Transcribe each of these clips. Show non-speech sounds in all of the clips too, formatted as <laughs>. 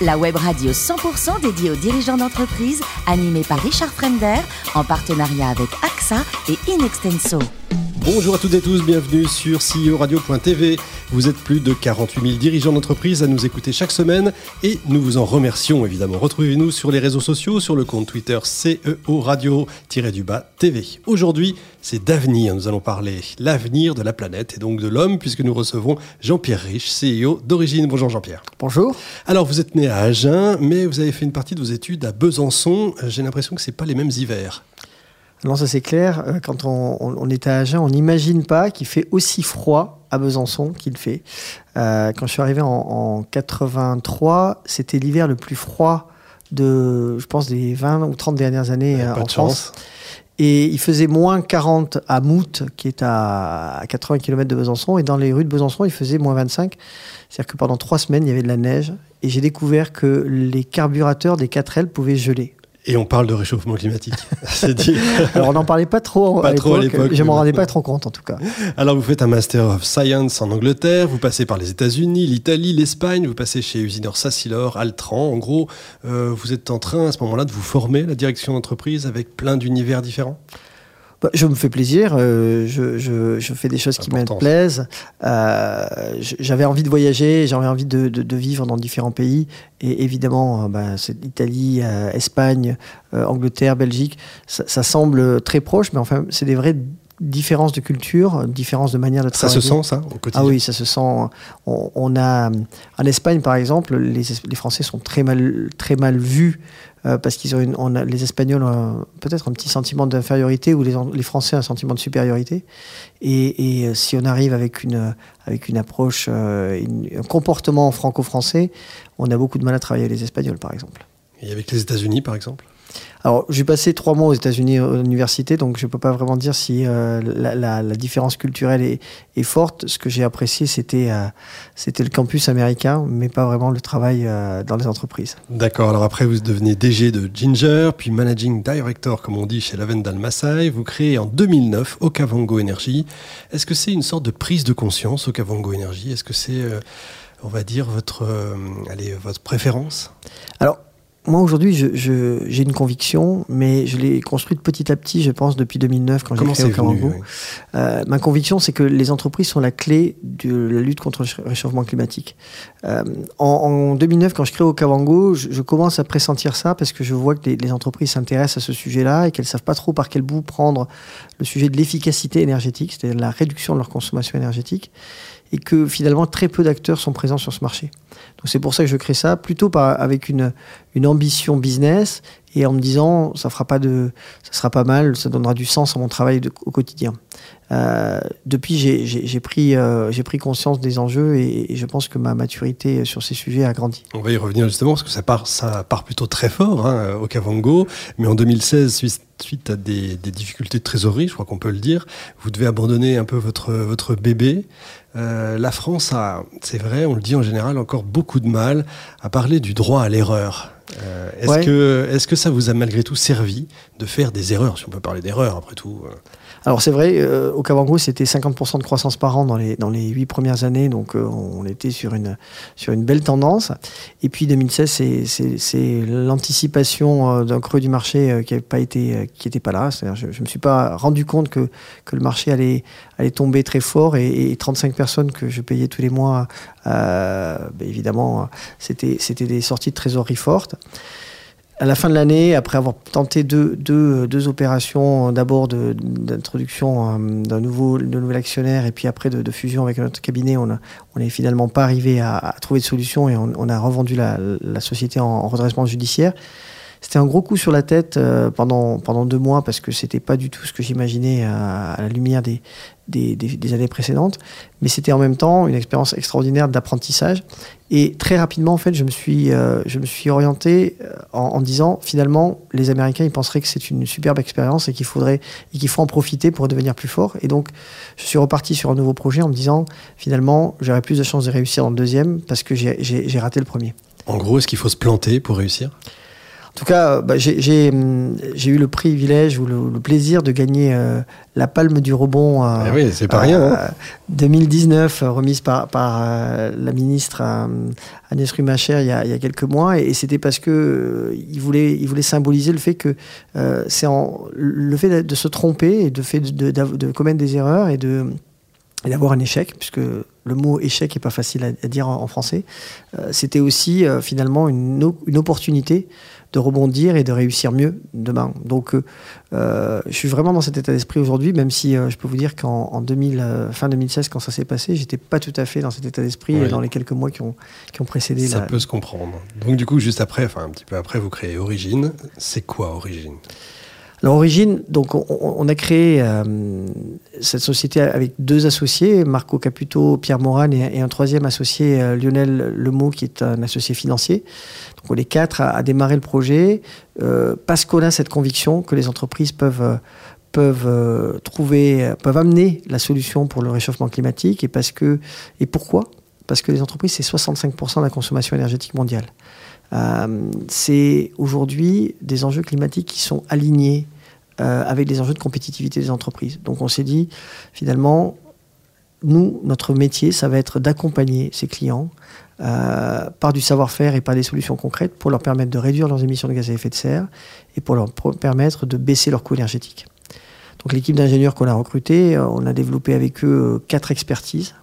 La web radio 100% dédiée aux dirigeants d'entreprise, animée par Richard Fremder, en partenariat avec AXA et Inextenso. Bonjour à toutes et tous, bienvenue sur CEO Radio.tv. Vous êtes plus de 48 000 dirigeants d'entreprise à nous écouter chaque semaine et nous vous en remercions évidemment. Retrouvez-nous sur les réseaux sociaux, sur le compte Twitter CEO Radio-du-bas TV. Aujourd'hui, c'est d'avenir. Nous allons parler l'avenir de la planète et donc de l'homme puisque nous recevons Jean-Pierre Rich, CEO d'origine. Bonjour Jean-Pierre. Bonjour. Alors vous êtes né à Agen, mais vous avez fait une partie de vos études à Besançon. J'ai l'impression que ce pas les mêmes hivers. Non, ça c'est clair. Euh, quand on, est à Agen, on n'imagine pas qu'il fait aussi froid à Besançon qu'il fait. Euh, quand je suis arrivé en, 83, c'était l'hiver le plus froid de, je pense, des 20 ou 30 dernières années euh, en France. Et il faisait moins 40 à Mout, qui est à 80 km de Besançon. Et dans les rues de Besançon, il faisait moins 25. C'est-à-dire que pendant trois semaines, il y avait de la neige. Et j'ai découvert que les carburateurs des 4L pouvaient geler. Et on parle de réchauffement climatique. <laughs> <laughs> C'est dit. Alors on n'en parlait pas trop à l'époque. Je m'en rendais pas trop compte en tout cas. Alors vous faites un Master of Science en Angleterre, vous passez par les États-Unis, l'Italie, l'Espagne, vous passez chez Usinor Sassilor, Altran. En gros, euh, vous êtes en train à ce moment-là de vous former à la direction d'entreprise avec plein d'univers différents? Bah, je me fais plaisir, euh, je, je, je, fais des choses qui me plaisent. Euh, j'avais envie de voyager, j'avais envie de, de, de, vivre dans différents pays. Et évidemment, euh, bah, c'est Italie, euh, Espagne, Angleterre, Belgique, ça, ça, semble très proche, mais enfin, c'est des vraies différences de culture, différences de manière de travailler. Ça se sent, ça, au quotidien Ah oui, ça se sent. On, on a, en Espagne, par exemple, les, les, Français sont très mal, très mal vus euh, parce qu'ils ont, une, on a, les Espagnols ont peut-être un petit sentiment d'infériorité ou les, les, Français un sentiment de supériorité. Et, et euh, si on arrive avec une, avec une approche, euh, un comportement franco-français, on a beaucoup de mal à travailler avec les Espagnols, par exemple. Et avec les États-Unis, par exemple alors, j'ai passé trois mois aux États-Unis à l'université, donc je ne peux pas vraiment dire si euh, la, la, la, différence culturelle est, est, forte. Ce que j'ai apprécié, c'était euh, c'était le campus américain, mais pas vraiment le travail euh, dans les entreprises. D'accord. Alors après, vous devenez DG de Ginger, puis Managing Director, comme on dit, chez Lavendal Maasai. Vous créez en 2009 Okavango Energy. Est-ce que c'est une sorte de prise de conscience, Okavango Energy? Est-ce que c'est, on va dire, votre, allez, votre préférence? Alors, moi aujourd'hui, j'ai une conviction, mais je l'ai construite petit à petit, je pense, depuis 2009 quand j'ai créé Okavango. Euh, ma conviction, c'est que les entreprises sont la clé de la lutte contre le réchauffement climatique. Euh, en, en, 2009, quand je crée Okavango, je, je, commence à pressentir ça parce que je vois que les, les entreprises s'intéressent à ce sujet-là et qu'elles savent pas trop par quel bout prendre le sujet de l'efficacité énergétique, c'est-à-dire la réduction de leur consommation énergétique et que finalement très peu d'acteurs sont présents sur ce marché. Donc c'est pour ça que je crée ça, plutôt par, avec une, une ambition business et en me disant ça fera pas de, ça sera pas mal, ça donnera du sens à mon travail au quotidien. Euh, depuis, j'ai pris, euh, j'ai pris conscience des enjeux et, je pense que ma maturité sur ces sujets a grandi. On va y revenir justement parce que ça part, plutôt très fort hein, au Kavango, mais en 2016, suite, à des, difficultés de trésorerie, je crois qu'on peut le dire, vous devez abandonner un peu votre, votre bébé. Euh, la France a, c'est vrai, on le dit en général, encore beaucoup de mal à parler du droit à l'erreur. Euh, est-ce ouais. que, est-ce que ça vous a malgré tout servi de faire des erreurs, si on peut parler d'erreurs après tout euh alors c'est vrai, euh, au Kavango, c'était 50% de croissance par an dans les, dans les 8 premières années, donc euh, on était sur une, belle tendance. Et puis 2016, c'est l'anticipation euh, d'un creux du marché qui n'avait pas été, qui était pas là. Je ne me suis pas rendu compte que, le marché allait, tomber très fort et, et 35 personnes que je payais tous les mois, ben évidemment, c'était des sorties de trésorerie fortes à la fin de l'année, après avoir tenté deux, deux, deux opérations, d'abord d'introduction euh, d'un nouveau, de nouvel actionnaire et puis après de, fusion avec notre cabinet, on n'est finalement pas arrivé à, trouver de solution et on, a revendu la, société en, redressement judiciaire. C'était un gros coup sur la tête euh, pendant, pendant deux mois parce que c'était pas du tout ce que j'imaginais à, à, la lumière des, des, années précédentes. Mais c'était en même temps une expérience extraordinaire d'apprentissage. Et très rapidement, en fait, je me suis, euh, je me suis orienté euh, en, en, disant finalement, les Américains, ils penseraient que c'est une superbe expérience et qu'il faudrait et en profiter pour devenir plus fort. Et donc, je suis reparti sur un nouveau projet en me disant finalement, j'aurais plus de chances de réussir dans le deuxième parce que j'ai raté le premier. En gros, est-ce qu'il faut se planter pour réussir? En tout cas, bah, hum, j'ai eu le privilège ou le, plaisir de gagner euh, la palme du rebond. Euh, eh oui, c'est pas rien. 2019, hein. remise par, par la ministre Agnès Rumacher il y, a, il y a quelques mois. Et, c'était parce que il, voulait, il voulait symboliser le fait que c'est le fait de se tromper et de, fait de, de commettre des erreurs et de et d'avoir un échec, puisque le mot échec n'est pas facile à, dire en, français, euh, c'était aussi euh, finalement une, une, opportunité de rebondir et de réussir mieux demain. Donc euh, je suis vraiment dans cet état d'esprit aujourd'hui, même si je peux vous dire qu'en 2000, fin 2016, quand ça s'est passé, j'étais pas tout à fait dans cet état d'esprit dans les quelques mois qui ont, qui ont précédé. Ça peut se comprendre. Donc du coup, juste après, enfin un petit peu après, vous créez Origine. C'est quoi Origine? L'origine, donc on, a créé euh, cette société avec deux associés, Marco Caputo, Pierre Moran et, un troisième associé, euh, Lionel Lemot, qui est un associé financier. Donc on est quatre à, démarrer le projet euh, parce qu'on a cette conviction que les entreprises peuvent peuvent trouver, peuvent amener la solution pour le réchauffement climatique et et pourquoi? Parce que les entreprises c'est 65% de la consommation énergétique mondiale. Euh, c'est aujourd'hui des enjeux climatiques qui sont alignés euh, avec les enjeux de compétitivité des entreprises. Donc on s'est dit, finalement, nous, notre métier, ça va être d'accompagner ces clients euh, par du savoir-faire et par des solutions concrètes pour leur permettre de réduire leurs émissions de gaz à effet de serre et pour leur permettre de baisser leur coût énergétique. Donc l'équipe d'ingénieurs qu'on a recrutée, on a développé avec eux quatre expertises.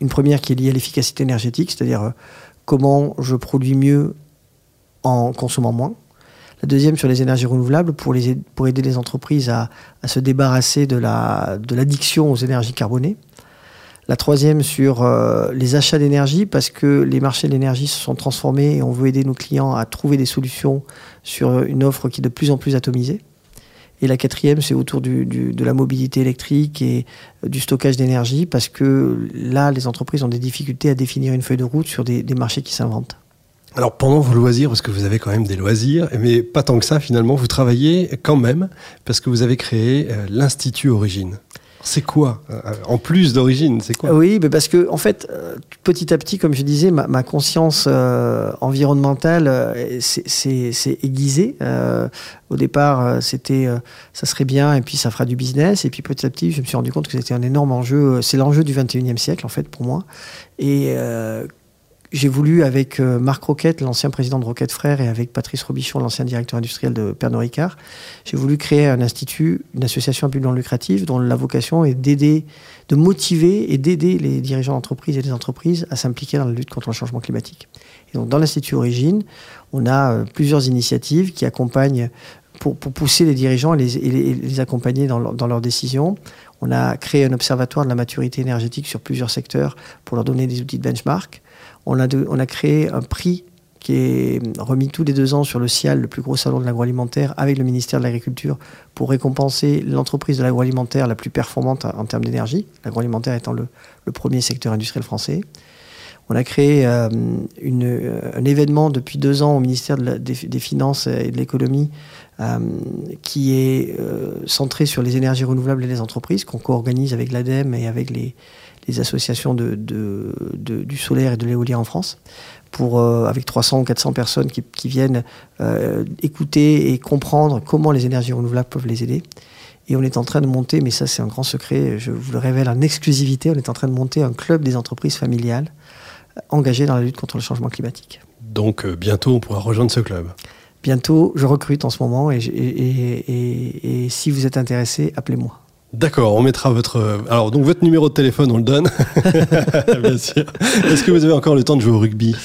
Une première qui est liée à l'efficacité énergétique, c'est-à-dire comment je produis mieux en consommant moins. La deuxième sur les énergies renouvelables pour, aider les entreprises à, se débarrasser de l'addiction aux énergies carbonées. La troisième sur euh, les achats d'énergie parce que les marchés de l'énergie se sont transformés et on veut aider nos clients à trouver des solutions sur une offre qui est de plus en plus atomisée. Et la quatrième, c'est autour de la mobilité électrique et euh, du stockage d'énergie, parce que là, les entreprises ont des difficultés à définir une feuille de route sur des, marchés qui s'inventent. Alors pendant vos loisirs, parce que vous avez quand même des loisirs, mais pas tant que ça finalement, vous travaillez quand même, parce que vous avez créé euh, l'Institut Origine. C'est quoi euh, En plus d'origine, c'est quoi Oui, mais parce que en fait, euh, petit à petit, comme je disais, ma, conscience euh, environnementale s'est aiguisée. au départ, c'était ça serait bien et puis ça fera du business. Et puis petit à petit, je me suis rendu compte que c'était un énorme enjeu. C'est l'enjeu du 21e siècle en fait pour moi. Et j'ai voulu, avec euh, Marc Roquette, l'ancien président de Roquette Frères, et avec Patrice Robichon, l'ancien directeur industriel de Pernod Ricard, j'ai voulu créer un institut, une association à but non lucratif, dont la vocation est d'aider, de motiver et d'aider les dirigeants d'entreprise et les entreprises à s'impliquer dans la lutte contre le changement climatique. Et donc, dans l'Institut Origine, on a euh, plusieurs initiatives qui accompagnent pour, pousser les dirigeants et les, accompagner dans, dans leurs décisions. On a créé un observatoire de la maturité énergétique sur plusieurs secteurs pour leur donner des outils de benchmark. On a, créé un prix qui est remis tous les deux ans sur le CIAL, le plus gros salon de l'agroalimentaire, avec le ministère de l'Agriculture, pour récompenser l'entreprise de l'agroalimentaire la plus performante en termes d'énergie, l'agroalimentaire étant le, premier secteur industriel français. On a créé euh, une, un événement depuis deux ans au ministère des, Finances et de l'économie euh, qui est euh, centré sur les énergies renouvelables et les entreprises, qu'on co-organise avec l'ADEME et avec les, associations de, du solaire et de l'éolien en France, pour, euh, avec 300 ou 400 personnes qui, viennent euh, écouter et comprendre comment les énergies renouvelables peuvent les aider. Et on est en train de monter, mais ça c'est un grand secret, je vous le révèle en exclusivité, on est en train de monter un club des entreprises familiales euh, engagées dans la lutte contre le changement climatique. Donc bientôt on pourra rejoindre ce club. Bientôt, je recrute en ce moment et, et si vous êtes intéressé, appelez-moi. D'accord, on mettra votre. Alors, donc votre numéro de téléphone, on le donne. <laughs> Bien sûr. Est-ce que vous avez encore le temps de jouer au rugby?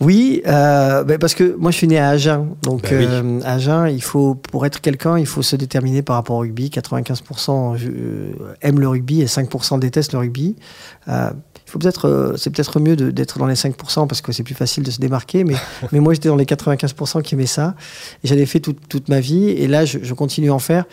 Oui, euh, ben, parce que moi je suis né à Agen. Donc ben euh, Agen, il faut, pour être quelqu'un, il faut se déterminer par rapport au rugby. 95% euh, aiment le rugby et 5% détestent le rugby. Il faut peut-être, c'est peut-être mieux d'être dans les 5% parce que c'est plus facile de se démarquer. Mais, <laughs> mais moi j'étais dans les 95% qui aimaient ça. Et j'en ai fait toute, toute ma vie. Et là, je, je continue à en faire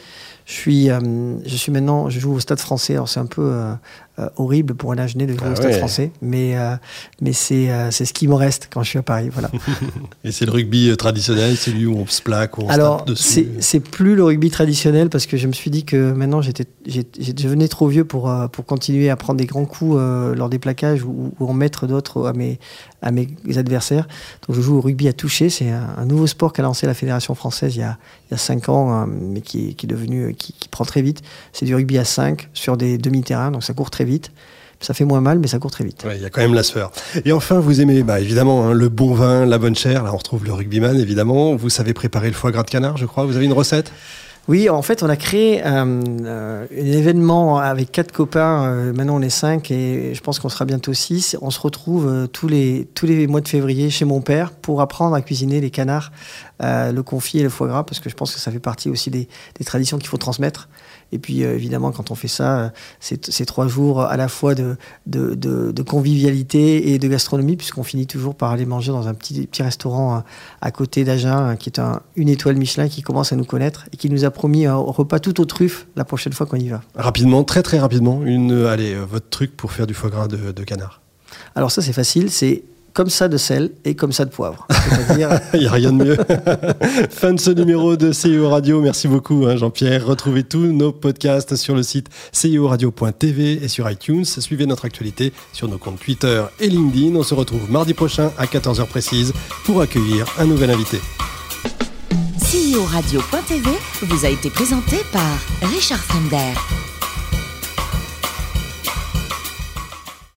Je suis, euh, je suis maintenant, je joue au Stade Français. Alors c'est un peu euh, euh, horrible pour un Agenais de jouer Ah au Stade ouais. Français, mais euh, mais c'est euh, c'est ce qui me reste quand je suis à Paris. Voilà. <laughs> Et c'est le rugby traditionnel, celui où on se plaque, où on Alors se tape dessus. c'est c'est plus le rugby traditionnel parce que je me suis dit que maintenant j'étais je devenais trop vieux pour pour continuer à prendre des grands coups lors des plaquages ou, ou en mettre d'autres à mes à mes adversaires. Donc je joue au rugby à toucher. C'est un, un nouveau sport qu'a lancé la fédération française il y a il y a cinq ans, euh, mais qui, est- qui est devenu qui, qui prend très vite. C'est du rugby à 5 sur des demi-terrains, donc ça court très vite. Ça fait moins mal, mais ça court très vite. Ouais, il y a quand même la sueur. Et enfin, vous aimez bah, évidemment hein, le bon vin, la bonne chair. Là, on retrouve le rugbyman, évidemment. Vous savez préparer le foie gras de canard, je crois. Vous avez une recette? Oui, en fait, on a créé euh, euh, un événement avec quatre copains. euh, maintenant, on est cinq et je pense qu'on sera bientôt six. On se retrouve euh, tous, les, tous les mois de février chez mon père pour apprendre à cuisiner les canards, le confit et le foie gras, parce que je pense que ça fait partie aussi des, des traditions qu'il faut transmettre. Et puis, euh, évidemment, quand on fait ça, euh, c'est trois jours à la fois de, de, de- de convivialité et de gastronomie, puisqu'on finit toujours par aller manger dans un petit, petit restaurant euh, à côté d'Agen, euh, qui est un, une étoile Michelin, qui commence à nous connaître et qui nous a promis un repas tout aux truffes la prochaine fois qu'on y va. Rapidement, très très rapidement, une, euh, allez, euh, votre truc pour faire du foie gras de, de canard. Alors ça, c'est facile, c'est comme ça de sel et comme ça de poivre. <laughs> Il n'y a rien de mieux. <laughs> fin de ce numéro de CIO Radio. Merci beaucoup, hein, Jean-Pierre. Retrouvez tous nos podcasts sur le site cioradio.tv et sur iTunes. Suivez notre actualité sur nos comptes Twitter et LinkedIn. On se retrouve mardi prochain à 14h précise pour accueillir un nouvel invité. CEO Radio.tv vous a été présenté par Richard Fremder.